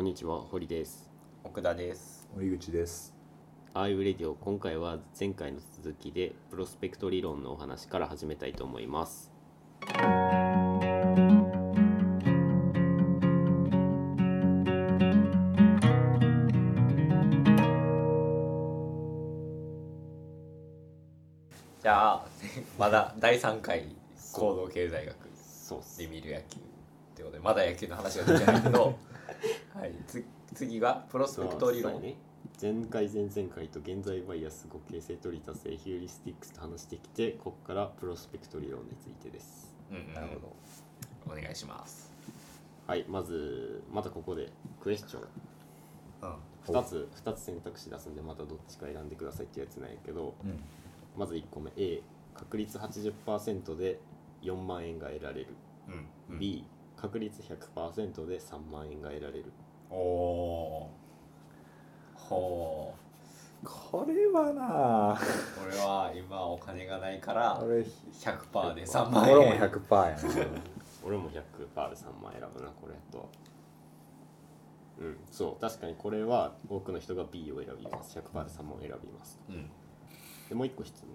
こんにちは、堀です。奥田です森口です。アーユーレディオ、今回は前回の続きで、プロスペクト理論のお話から始めたいと思います。じゃあまだ第3回行動経済学そうで。見る野球ってことでまだ野球の話が出てないけど 次がプロスペクト理論、ね。前回、前々回と現在バイアス、合計性取り足せ、ヒューリスティックスと話してきて、ここからプロスペクト理論についてです。うんうんなるほど。お願いしますはい、まず、またここでクエスチョン。うん2つ、2つ選択肢出すんで、またどっちか選んでくださいってやつなんやけど、うん。まず1個目 A 確率80%で4万円が得られる、うん B 確率100%で3万円が得られるおおほこれはな。俺は今お金がないから俺、100%で3万円。俺も100%やな。俺も100%で3万選ぶなこれとうんそう確かにこれは多くの人が B を選びます。100%で3万を選びます。うん。でもう1個質問。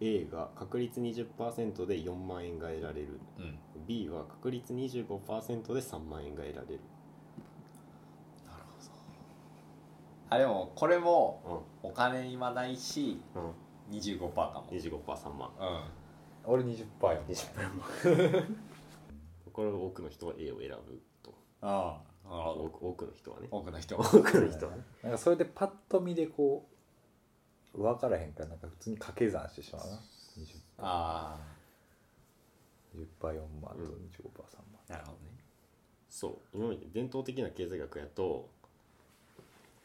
A が確率20%で4万円が得られる。うん。B は確率25%で3万円が得られるあでもこれもうお金今ないしん。うん25%かも。25%3 万。うん。俺20%やこれは多くの人は A を選ぶと。ああなるほど。多くの人はね。多くの人。多くの人はね。なんかそれでパッと見でこう、分からへんから、なんか普通に掛け算してしまうな。20%。あ10%、4万と25%、3万。あなるほどね。そう。今まで伝統的な経済学やと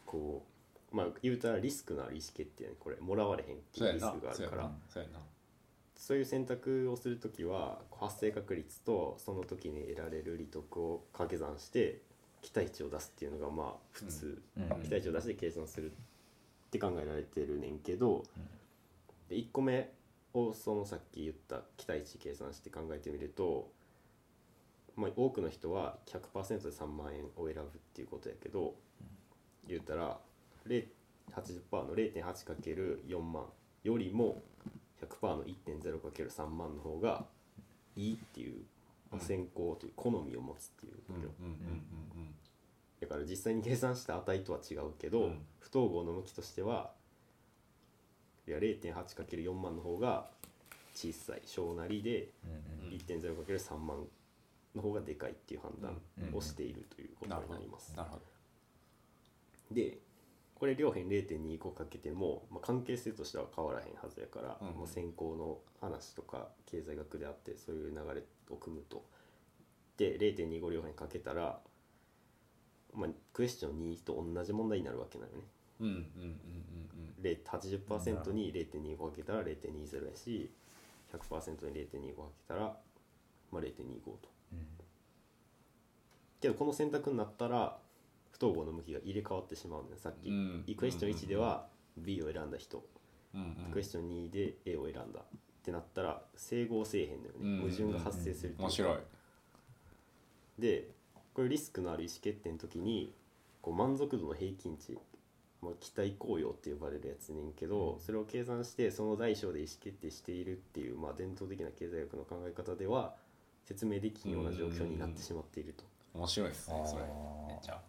こうまあ言うたらリスクのある意思決定やね。これもらわれへんっていうリスクがあるから。そういう選択をするときは発生確率とその時に得られる利得を掛け算して期待値を出すっていうのがまあ普通、うん。期待値を出して計算するって考えられてるねんけど、で1個目をそのさっき言った期待値計算して考えてみると、まあ、多くの人は100%で3万円を選ぶっていうことやけど、言ったら0 80%の 0.8×4 万よりも100%の 1.0×3 万の方がいいっていう、まあ先行という好みを持つっていうだから実際に計算した値とは違うけど、うん。不統合の向きとしてはいや 0.8×4 万の方が小さい小なりでうんうん。1.0×3 万の方がでかいっていう判断うんをしているということになります。なるほどでこれ両辺0.25かけても、まあ、関係性としては変わらへんはずやから、うんまあ、先行の話とか経済学であってそういう流れを組むとで0.25両辺かけたら、まあ、クエスチョン2と同じ問題になるわけなのね。うんうんうんうん0 80%に0.25かけたら0.20やし100%に0.25かけたら、まあ、0.25と。けどこの選択になったら不統合の向きが入れ替わってしまうのよさっき、うんクエスチョン1では B を選んだ人、うんうん。うんクエスチョン2で A を選んだってなったら整合せえへんのよね、うん矛盾が発生するっていうか。面白い。でこれリスクのある意思決定の時にこう満足度の平均値、まあ、期待効用って呼ばれるやつねんけど、それを計算してその大小で意思決定しているっていう、まあ、伝統的な経済学の考え方では説明できんような状況になってしまっていると。面白いですねそれ。めっちゃ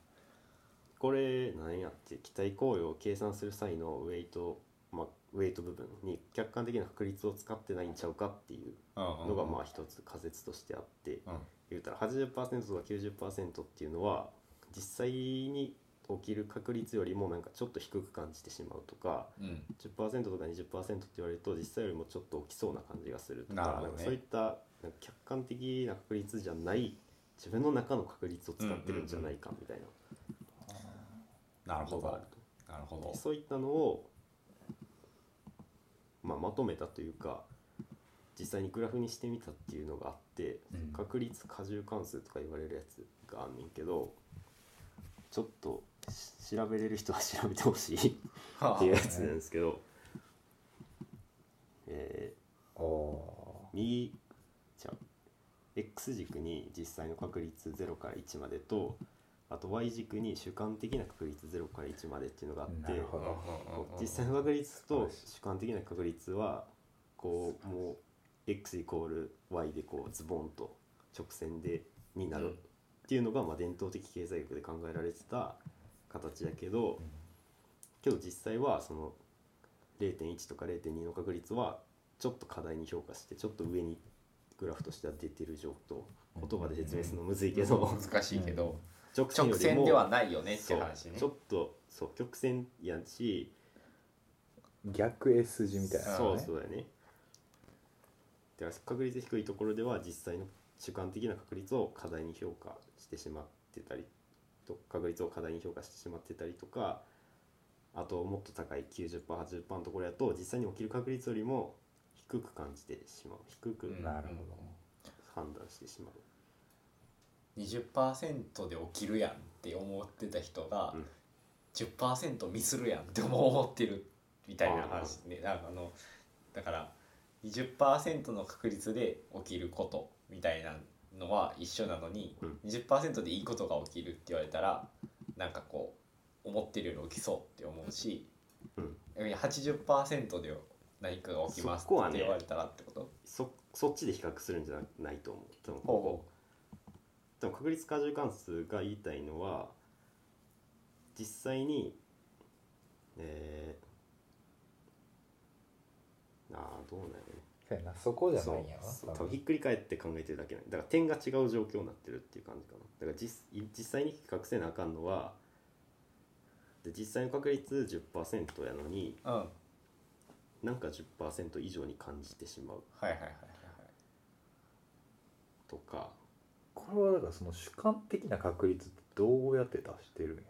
これ何やって期待効用を計算する際のウェイト、まあ、ウェイト部分に客観的な確率を使ってないんちゃうかっていうのがまあ一つ仮説としてあって、うん。言うたら80%とか90%っていうのは実際に起きる確率よりもなんかちょっと低く感じてしまうとかうん。10%とか20%って言われると実際よりもちょっと起きそうな感じがするとかね。かそういった客観的な確率じゃない自分の中の確率を使ってるんじゃないかみたいな。なるほどのがあると。なるほど。そういったのを、まあ、まとめたというか実際にグラフにしてみたっていうのがあって、うん。確率過重関数とか言われるやつがあんねんけどちょっとし調べれる人は調べてほしい っていうやつなんですけど、えおー。右じゃあ X 軸に実際の確率0から1までとあと Y 軸に主観的な確率0から1までっていうのがあって実際の確率と主観的な確率はこうもう x イコール y でこうズボンと直線でになるっていうのがまあ伝統的経済学で考えられてた形だけどけど実際はその0.1とか0.2の確率はちょっと過大に評価してちょっと上にグラフとしては出てる状況。言葉で説明するのむずいけど。難しいけど、直線よ直りも線ではないよねって話ね。ちょっとそう曲線やし。逆 S 字みたいなね。そうそうだよね。だから確率低いところでは実際の主観的な確率を過大に評価してしまってたりと確率を過大に評価してしまってたりとかあともっと高い 90%80% のところやと実際に起きる確率よりも低く感じてしまう。低くうん。なるほ判断してしまう、20%で起きるやんって思ってた人がうん。10%ミスるやんって思ってるみたいな話ね。ああのだから20%の確率で起きることみたいなのは一緒なのに、うん。20%でいいことが起きるって言われたらなんかこう思ってるより起きそうって思うしうん、逆に80%で何かが起きますって言われたらってこと？そそっちで比較するんじゃないと思うでも確率過重関数が言いたいのは実際にえー、ああどうなんやろね。そうやなそこじゃそないうん。やなそう多分ひっくり返って考えてるだけないだから点が違う状況になってるっていう感じかな。だから実実際に比較せなあかんのはで実際の確率10%やのにうん。はいなんか10%以上に感じてしまう。はいはいはいはい。とかこれはだからその主観的な確率ってどうやって出してるんや？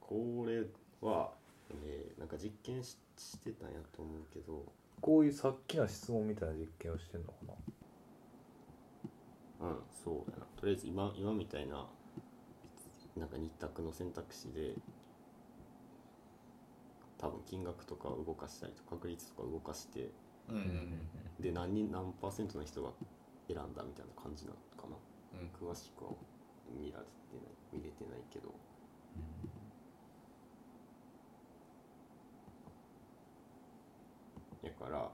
これは、えーなんか実験ししてたんやと思うけど。こういうさっきの質問みたいな実験をしてんのかな？うんそうやな。とりあえず今今みたいななんか二択の選択肢で多分金額とかを動かしたりとか確率とか動かしてうんうん。で何人何パーセントの人が選んだみたいな感じなのかな？うん。詳しくは見られてない見れてないけど。だから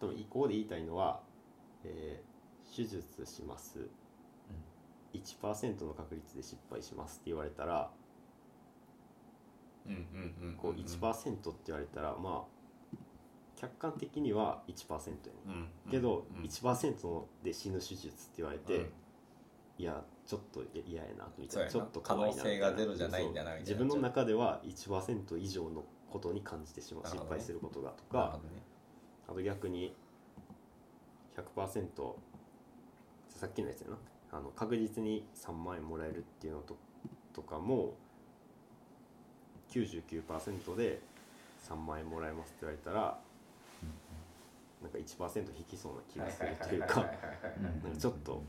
多分ここで言いたいのは、えー手術します、1%の確率で失敗しますって言われたらうんうんうんこう1%って言われたらまあ客観的には1%やねうん。けどうん。1%で死ぬ手術って言われて、うん。いやちょっと嫌やなみたいな。ちょっと可能性がゼロじゃないんだなみたいな。自分の中では1%以上のことに感じてしまう、ね。敗することがとか。ね。あと逆に100%さっきのやつやな。あの確実に3万円もらえるっていうのととかも99%で3万円もらえますって言われたらなんか1%引きそうな気がするというかなんかちょっと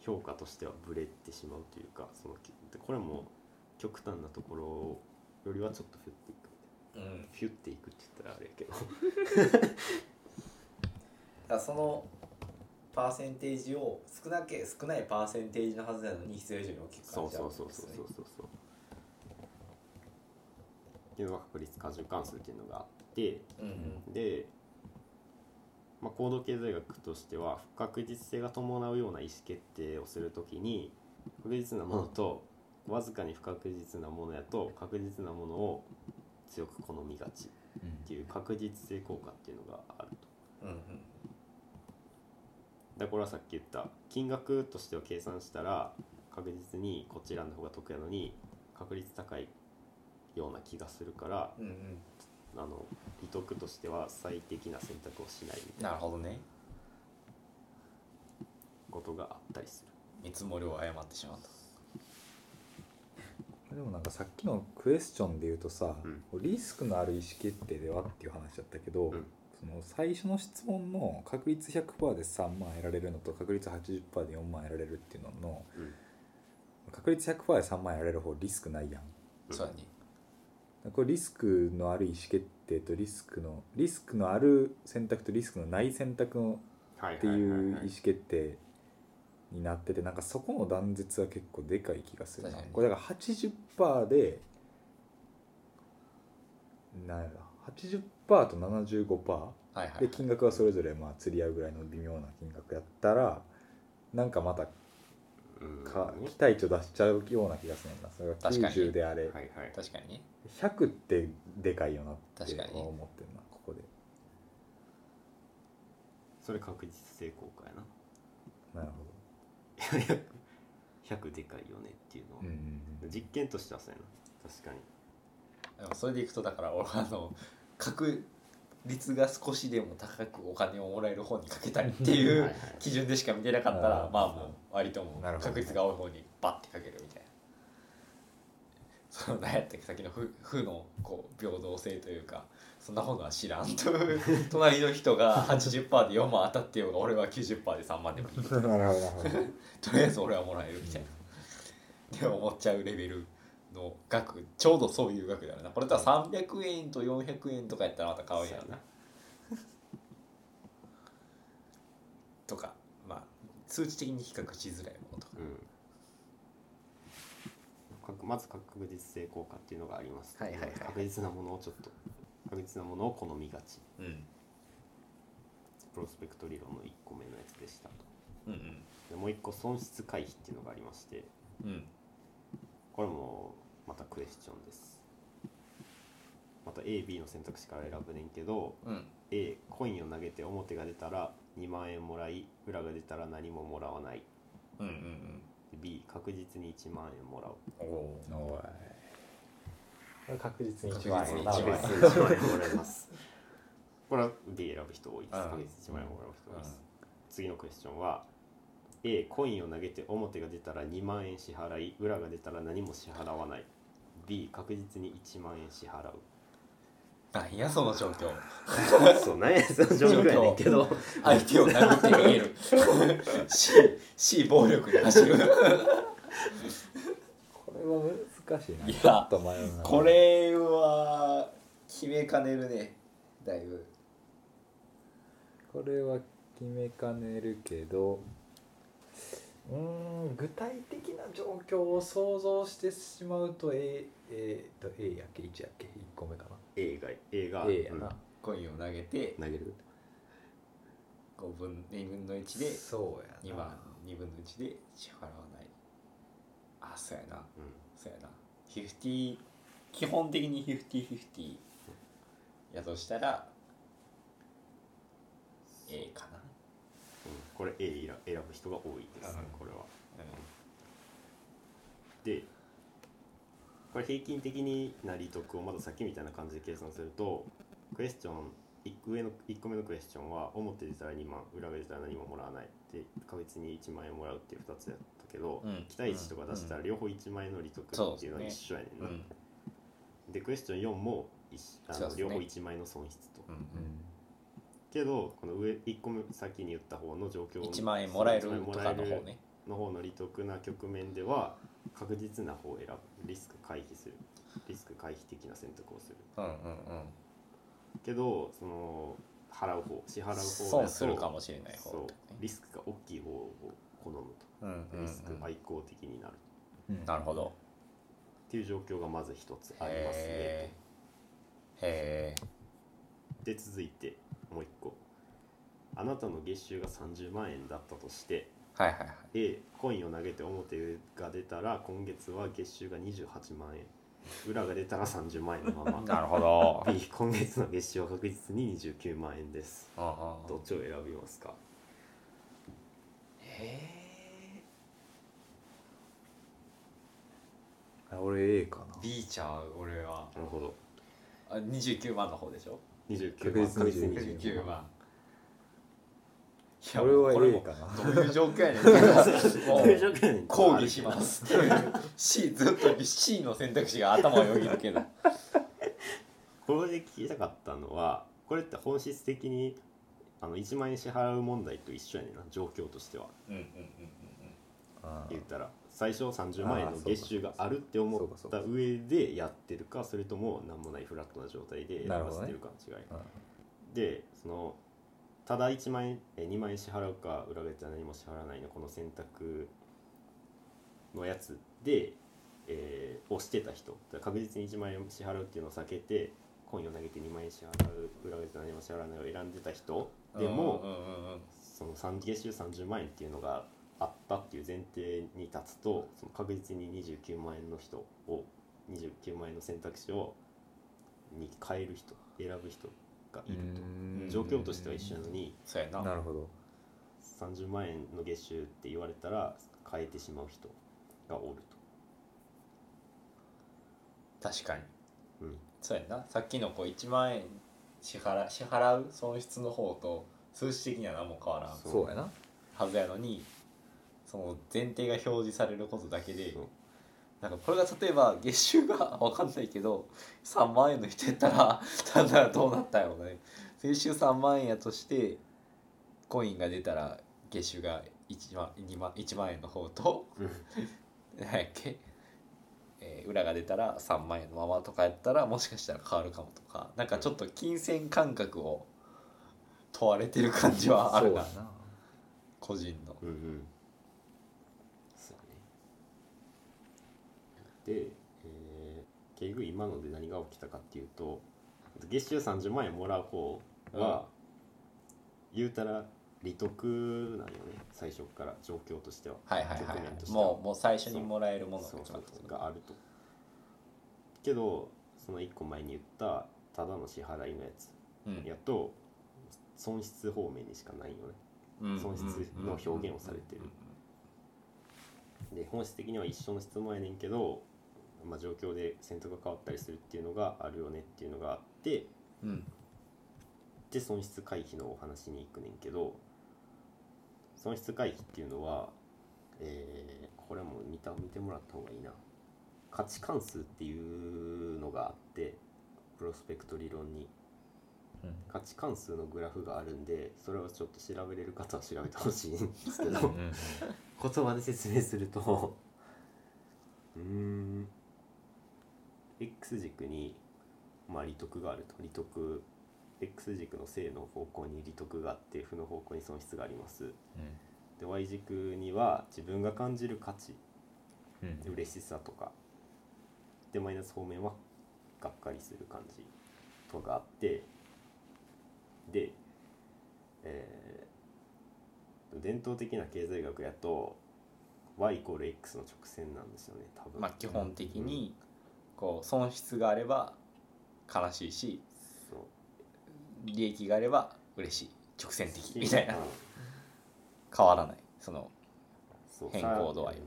評価としてはブレてしまうというかそのでこれも極端なところよりはちょっとフュっていくみたいな。うん。フュっていくって言ったらあれやけど。だそのパーセンテージを少なけ少ないパーセンテージのはずなのに必要以上に大きく感じちゃそううんそうそうそうそうそうっていうのが確率過重関数っていうのがあってうんうん。で、まあ、行動経済学としては不確実性が伴うような意思決定をするときに確実なものとわずかに不確実なものやと確実なものを強く好みがちっていう確実性効果っていうのがあると。うんうん。だからこれはさっき言った金額としては計算したら確実にこっち選んだ方が得やのに確率高いような気がするからうんうん。あの利得としては最適な選択をしないみたいななるほどね。ことがあったりする。見積もりを誤ってしまうとでもなんかさっきのクエスチョンで言うとさ、うリスクのある意思決定ではっていう話だったけど、うん。その最初の質問の確率100%で3万得られるのと確率80%で4万得られるっていうののうん。確率100%で3万得られる方リスクないやん。そうやねこれリスクのある意思決定とリスクのリスクのある選択とリスクのない選択のはいっていう意思決定になっててなんかそこの断絶は結構でかい気がするな。これだから80%でなんやろ80%と75%はいはいで金額はそれぞれまあ釣り合うぐらいの微妙な金額やったらなんかまたうんか期待値を出しちゃうような気がするんだそれが確かに。90であれ。はいはい。確かに。ね100ってでかいよなって確かに思ってるなここで。それ確実性効果やな。なるほ100でかいよねっていうのを、ど、うんうんうん。実験としてはそうやな。確かに。でもそれでいくとだから俺はあの確率が少しでも高くお金をもらえる方にかけたりっていうはいはい。基準でしか見てなかったらあーまあもう割ともう確率が多い方にバッてかけるみたいな。その何やったっけさっきの負 負のこう平等性というかそんなものは知らんと 隣の人が80%で4万当たってようが俺は90%で3万でもいいとりあえず俺はもらえるみたいな。で思っちゃうレベルの額ちょうどそういう額だよな。これとは300円と400円とかやったらまた買うんやろな。とかまあ数値的に比較しづらいものとか。うん。かまず確実性効果っていうのがあります。はいはいはい確実なものをちょっと確実なものを好みがち。うん。プロスペクト理論の1個目のやつでしたと。うんでもう1個損失回避っていうのがありまして。うんうんこれもまたクエスチョンです。また AB の選択肢から選ぶねんけどうん。A コインを投げて表が出たら2万円もらい裏が出たら何ももらわない。うんうん B 確実に1万円もらう。おおおい。これ確実に確実にな一万円確実に1万円もらえます。これは B 選ぶ人多いです。うん。確実に1万円もらう人多いです。次のクエスチョンは A コインを投げて表が出たら2万円支払い裏が出たら何も支払わない。B 確実に1万円支払う。なんやその状況。そう何やその状況やねんけど。相手を殴って逃げる。C, C 暴力に走る。これは難しいな。いやちょっと迷うな。これは決めかねるね。だいぶ。これは決めかねるけどうーん具体的な状況を想像してしまうと A, A と A やっけ1やっけ1個目か A が A がな A やな、コインを投げてうん投げる5分2分の1でそうやな。2万2分の1で支払わない。あそうやな。うん。そうやな。50基本的に50-50やとしたら A かな。うんこれ A 選選ぶ人が多いですねうん。これは。うでこれ平均的にな利得をまださっきみたいな感じで計算するとクエスチョン1上の1個目のクエスチョンは表出たら2万裏が出たら何ももらわないで確実に1万円もらうっていう2つやったけど、うん。期待値とか出したら両方1万円の利得っていうのは一緒やねんな、うん。でクエスチョン4も一あの両方1万円の損失と、うんうんけどこの上1個目先に言った方の状況1万円もらえる1万円とかの方ね。の方の利得な局面では確実な方を選ぶリスク回避する。リスク回避的な選択をする。うんうんうん。けどその払う方支払う方損するかもしれない方ね。リスクが大きい方を好むうんうんうん。とリスク愛好的になる。うんなるほど。っていう状況がまず一つありますねへえへで続いてもう一個。あなたの月収が30万円だったとしてえはいはいはい。A コインを投げて表が出たら今月は月収が28万円。裏が出たら30万円のまま。なるほど。B 今月の月収は確実に29万円です。うんうんどっちを選びますか？へあ俺 A かえ B ちゃう俺は。なるほど。あ29万の方でしょ？29確実万確実に29 29万いな俺は A もかな。どういう状況やねん。どういう状況やねん。う抗議します。C ずっと C の選択肢が頭をよぎるけど。これで聞きたかったのはこれって本質的にあの1万円支払う問題と一緒やねんな状況としては。うんうんうんあ言ったら最初30万円の月収があるって思った上でやってるかそれとも何もないフラットな状態でやらせてるかの違いうん。でそのただ1万円え2万円支払うか裏月は何も支払わないのこの選択のやつで、えーをしてた人。確実に1万円支払うっていうのを避けてコインを投げて2万円支払う裏月は何も支払わないを選んでた人でも、その3月収30万円っていうのがあったっていう前提に立つとその確実に29万円の人を29万円の選択肢をに変える人選ぶ人がいると。状況としては一緒なのにそうやな。なるほど。30万円の月収って言われたら変えてしまう人がおる確かに。と。うん。そうやな。さっきのこう1万円支払支払う損失の方と数値的には何も変わらんそうそうやな。はずやのにその前提が表示されることだけでなんかこれが例えば月収が分かんないけど3万円の人やったらただどうなったんやろうね。月収3万円やとしてコインが出たら月収が1万 ,2 万1万円の方とうん。何やっけ、えー裏が出たら3万円のままとかやったらもしかしたら変わるかもとかなんかちょっと金銭感覚を問われてる感じはあるな。個人の。うんうんそうやねで、えー結局今ので何が起きたかっていうと月収30万円もらう方は、言うたら利得なんよね最初から状況としては。はいはいはいはもうもう最初にもらえるものがあると。けどその1個前に言ったただの支払いのやつうん。やと損失方面にしかないよね。うん。損失の表現をされてる。で本質的には一緒の質問やねんけど、まあ、状況で選択が変わったりするっていうのがあるよねっていうのがあってうん。で損失回避のお話に行くねんけど損失回避っていうのは、えーこれも見た見てもらった方がいいな。価値関数っていうのがあってプロスペクト理論に。うん。価値関数のグラフがあるんでそれをちょっと調べれる方は調べてほしいんですけど 言葉で説明すると。うーん X 軸に、まあ、利得があると。利得 X 軸の正の方向に利得があって負の方向に損失があります。で Y 軸には自分が感じる価値。うん。うん嬉しさとか。でマイナス方面はがっかりする感じとかあって。で、えー伝統的な経済学やと y イコール x の直線なんですよね多分。まあ基本的にこう損失があれば悲しいし利益があれば嬉しい。直線的。しみたいな。うん変わらない。その変更度合いは。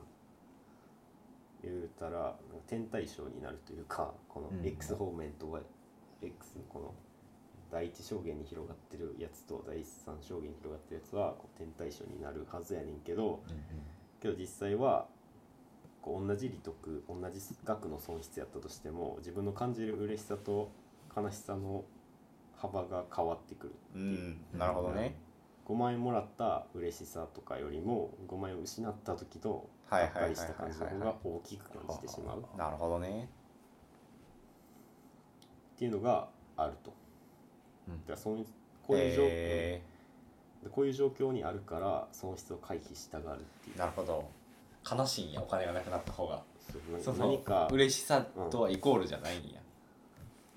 言うたら点対称になるというかこのうん。X 方面と X のこの第一象限に広がってるやつと第三象限に広がってるやつはこう点対称になるはずやねんけどけど実際はこう同じ利得同じ額の損失やったとしても自分の感じる嬉しさと悲しさの幅が変わってくるう。んなるほどね。5万円もらった嬉しさとかよりも5万円を失った時のはいはいはいはいがっかりした感じの方が大きく感じてしまう。っなるほどね。ていうのがあると。うん。だからそういうこういう状況こういう状況にあるから損失を回避したがるっていう。ーなるほど悲しいんやお金がなくなった方が。そうか嬉しさとはイコールじゃないんや、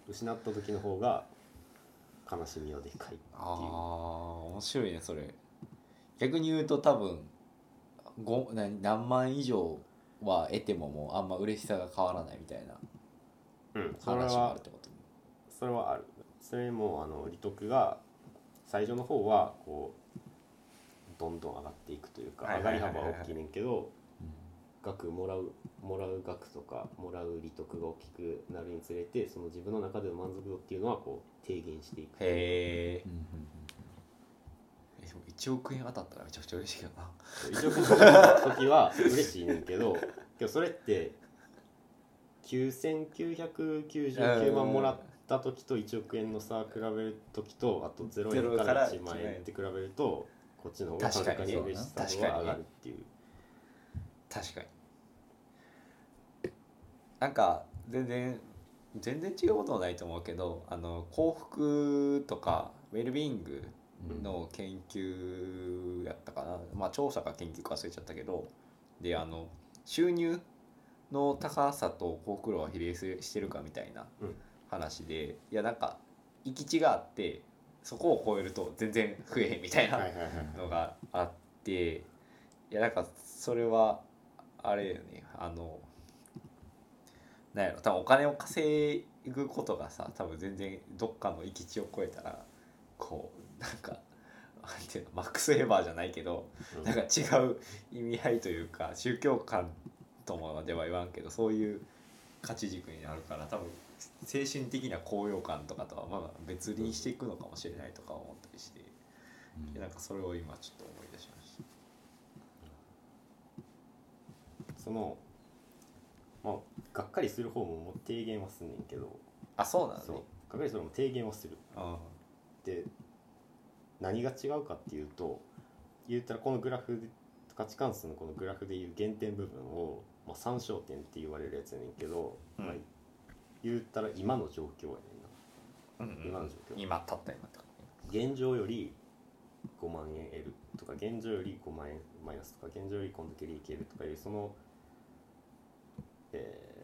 失った時の方が悲しみはでかいっていう。ああ面白いねそれ。逆に言うと多分ご何何万以上は得てももうあんま嬉しさが変わらないみたいな。うん、それ話もあはるってこと。それはある。それもあの利得が最初の方はこうどんどん上がっていくというかはい。上がり幅は大きいねんけど額もらうもらう額とかもらう利得が大きくなるにつれてその自分の中での満足度っていうのはこう低減していく。へえうんうんでも1億円当たったらめちゃくちゃ嬉しいけどな。1億円の時は嬉しいねんけど けどそれって9999万もらった時と1億円の差比べる時とあと0円かゼロからら1万円って比べるとこっちの方がはるかに。嬉しさが上がるっていう。確かになんか全然全然違うことはないと思うけどあの幸福とかウェルビーイングの研究やったかな、まあ調査か研究か忘れちゃったけどであの収入の高さと幸福度が比例してるかみたいなうん。話で、いやなんか行き地があってそこを超えると全然増えへんみたいなのがあっていやなんかそれはあれよねあのなんやろ多分お金を稼ぐことがさ多分全然どっかの域地を超えたらこうなんかなんていうのマックスエバーじゃないけどうんなんか違う意味合いというか宗教観とまでは言わんけどそういう価値軸になるから多分精神的な高揚感とかとはまあ別にしていくのかもしれないとか思ったりして。でなんかそれを今ちょっと思い出しましたそのまあがっかりする方ももう提言はすんねんけど。あそうなのね。そう。がっかりする方も提言はする。あで何が違うかっていうと言ったらこのグラフで価値観数のこのグラフでいう減点部分を、まあ、参照点って言われるやつやねんけど、うん。まあ、言ったら今の状況やねんな。うんうん。今の状況。今たった今って現状より5万円得るとか現状より5万円マイナスとか現状よりこんだけ利益得るとかいうその、えー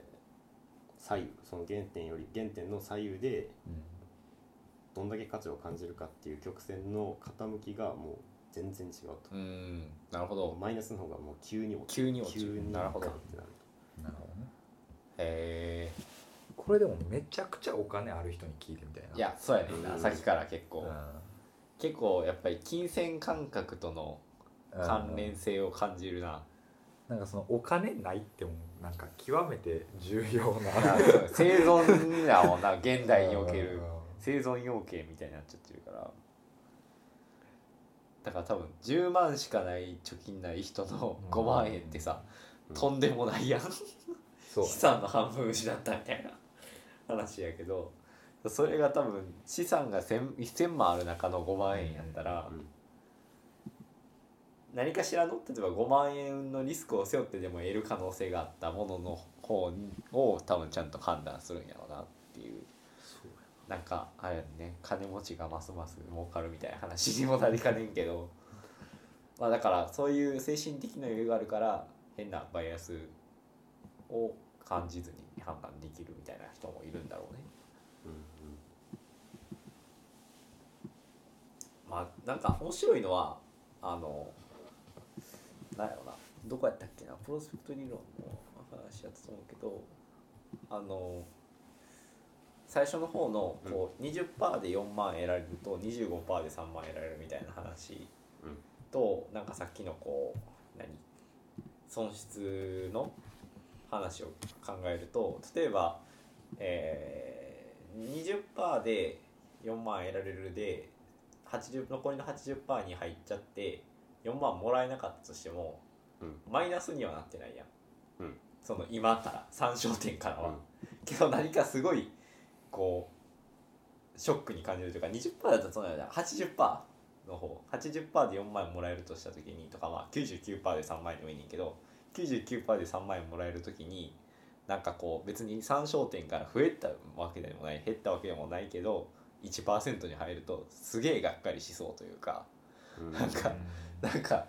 左右その原点より原点の左右でどんだけ価値を感じるかっていう曲線の傾きがもう全然違うと。うん。なるほど。マイナスの方がもう急に落ち急に落ちる。急になるほど。ってなる。なるほどね。へこれでもめちゃくちゃお金ある人に聞いてみたいな。いえやそうやね。んな、うん。さっきから結構、うん。結構やっぱり金銭感覚との関連性を感じるな、なんかそのお金ないってもなんか極めて重要な。生存やもんな現代におけるうん。生存要件みたいになっちゃってるから。だから多分10万しかない貯金ない人の5万円ってさ、うん。とんでもないやん。資産の半分失ったみたいな。話やけど。それが多分資産が 1000, 1000万ある中の5万円やったら、うん何かしらの例えば5万円のリスクを背負ってでも得る可能性があったものの方を多分ちゃんと判断するんやろうなっていう。なんかあれやね。金持ちがますます儲かるみたいな話にもなりかねんけど。まあだからそういう精神的な余裕があるから変なバイアスを感じずに判断できるみたいな人もいるんだろうね。まあなんか面白いのはあのなんやろな。どこやったっけな？プロスペクト理論の話やったと思うけどあの最初の方のこう20%で4万得られると25%で3万得られるみたいな話うん。となんかさっきのこう何？損失の話を考えると例えば、えー、20%で4万得られるで80残りの80%に入っちゃって4万もらえなかったとしても、うん。マイナスにはなってないやん、うん。その今から参照点からは、うん。けど何かすごいこうショックに感じるというか20%だとそうなんだ80%の方。80%で4万円もらえるとした時にとかまあ99%で3万円でもいいねんけど99%で3万円もらえる時になんかこう別に参照点から増えたわけでもない減ったわけでもないけど1%に入るとすげえがっかりしそうというかうん。なんかなんか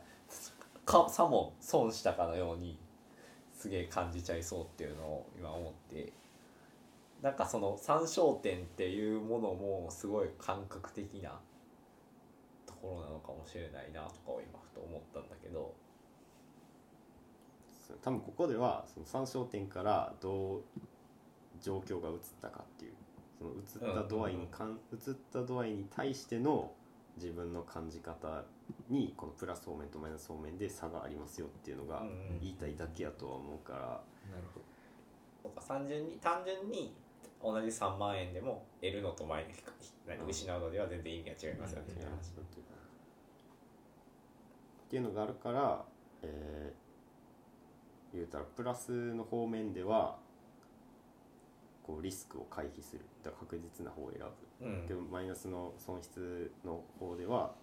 かさも損したかのようにすげえ感じちゃいそうっていうのを今思って。なんかその参照点っていうものもすごい感覚的なところなのかもしれないなとかを今ふと思ったんだけど。多分ここではその参照点からどう状況が映ったかっていうその映った度合いにかん映った度合いに対しての自分の感じ方にこのプラス方面とマイナス方面で差がありますよっていうのが言いたいだけやとは思うから。なるほそうか単純に単純に同じ3万円でも得るのとマイ失うのでは全然意味が違いますよね、っていう話っていうのがあるから、えー言うたらプラスの方面ではこうリスクを回避する。だから確実な方を選ぶ。うん。けどマイナスの損失の方では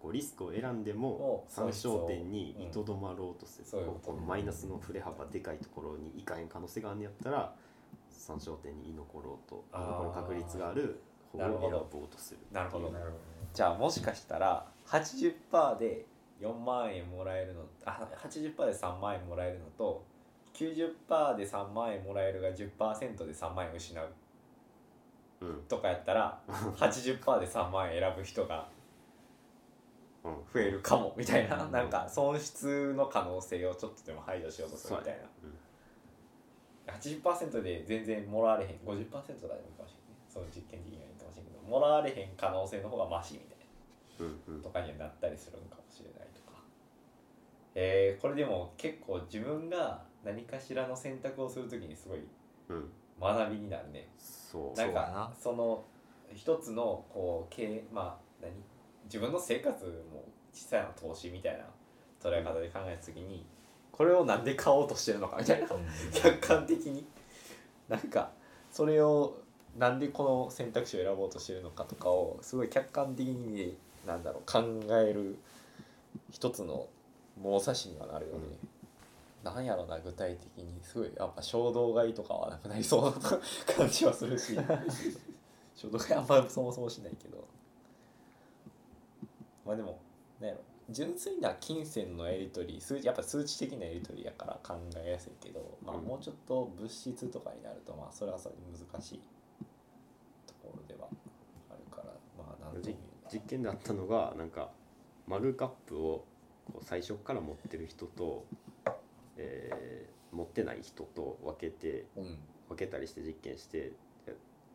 こうリスクを選んでもお参照点にうんいとどまろうとする、そういうこと。このマイナスの振れ幅でかいところにいかへん可能性があんねやったら参照点に居残ろうと。あー。残る確率があるほぼ選ぼうとする。なるほど。なるほじゃあもしかしたら80%で4万円もらえるのあ80%で3万円もらえるのと90%で3万円もらえるが10%で3万円失う。うん。とかやったら 80%で3万円選ぶ人がうん。増えるかもみたいな。うん。なんか損失の可能性をちょっとでも排除しようとするみたいな。うん80%で全然もらわれへん。50%とかでもいいかもしれないねその実験的にはいいかもしれないけど。もらわれへん可能性の方がマシみたいな。うんうん。とかにはなったりするのかもしれないとか。えー、これでも結構自分が何かしらの選択をするときにすごいうん。学びになるね。そう。なんかそうやな。その一つのこう経まあ何？自分の生活も小さいな投資みたいな捉え方で考えた時にこれをなんで買おうとしてるのかみたいな。ど客観的に。なんかそれをなんでこの選択肢を選ぼうとしてるのかとかをすごい客観的になんだろう考える一つの物差しにはなるよね。なんやろな具体的に。すごいやっぱ衝動買いとかはなくなりそうな感じはするし。衝動買いあんまそもそもしないけど。まあでもなんやろ。純粋な金銭のやり取り数やっぱ数値的なやり取りやから考えやすいけど、まあ、うん。もうちょっと物質とかになるとまあそれはそれで難しい。ところではあるから。まあなんてい。う実験であったのがなんかマグカップをこう最初から持ってる人と、えー持ってない人と分けてうん。分けたりして実験して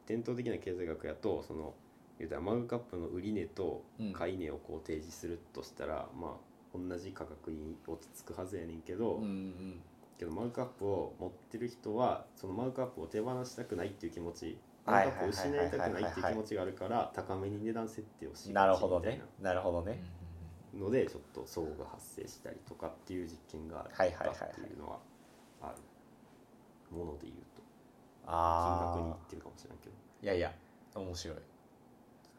伝統的な経済学やとその言うたらマグカップの売値とうん。買い値をこう提示するとしたら、まあ同じ価格に落ち着くはずやねんけど、うんうんけどマグカップを持ってる人はそのマグカップを手放したくないっていう気持ちマはいグカップを失いたくないっていう気持ちがあるから高めに値段設定をしなるがちみたいほどね。なるほどね、なのでちょっと相互が発生したりとかっていう実験があったはいはいはいはい。っていうのはあるもので言うと。金額にいってるかもしれないけど。いやいや面白い。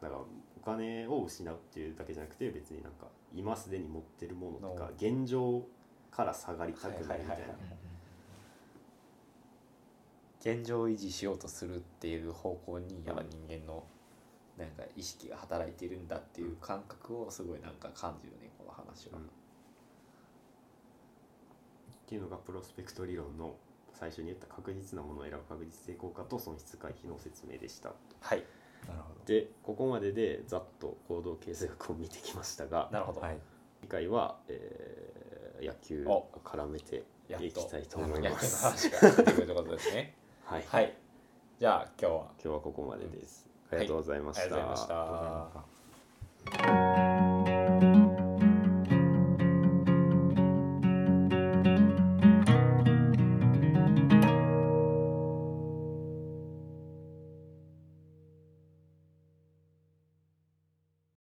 だからお金を失うっていうだけじゃなくて別になんか今すでに持ってるものとかの現状から下がりたくないみたいな。現状維持しようとするっていう方向にやっぱ人間のなんか意識が働いているんだっていう感覚をすごいなんか感じるねこの話は、うん。っていうのがプロスペクト理論の最初に言った確実なものを選ぶ確実性効果と損失回避の説明でした。はい。なるほでここまででざっと行動経済学を見てきましたがなるほど、どはい。次回は、えー野球お。を絡めてやっと。いきたいと思い野球のます話が出てくるということですね。はい、はい。じゃあ今日は。今日はここまでです、ありがとうございました、はい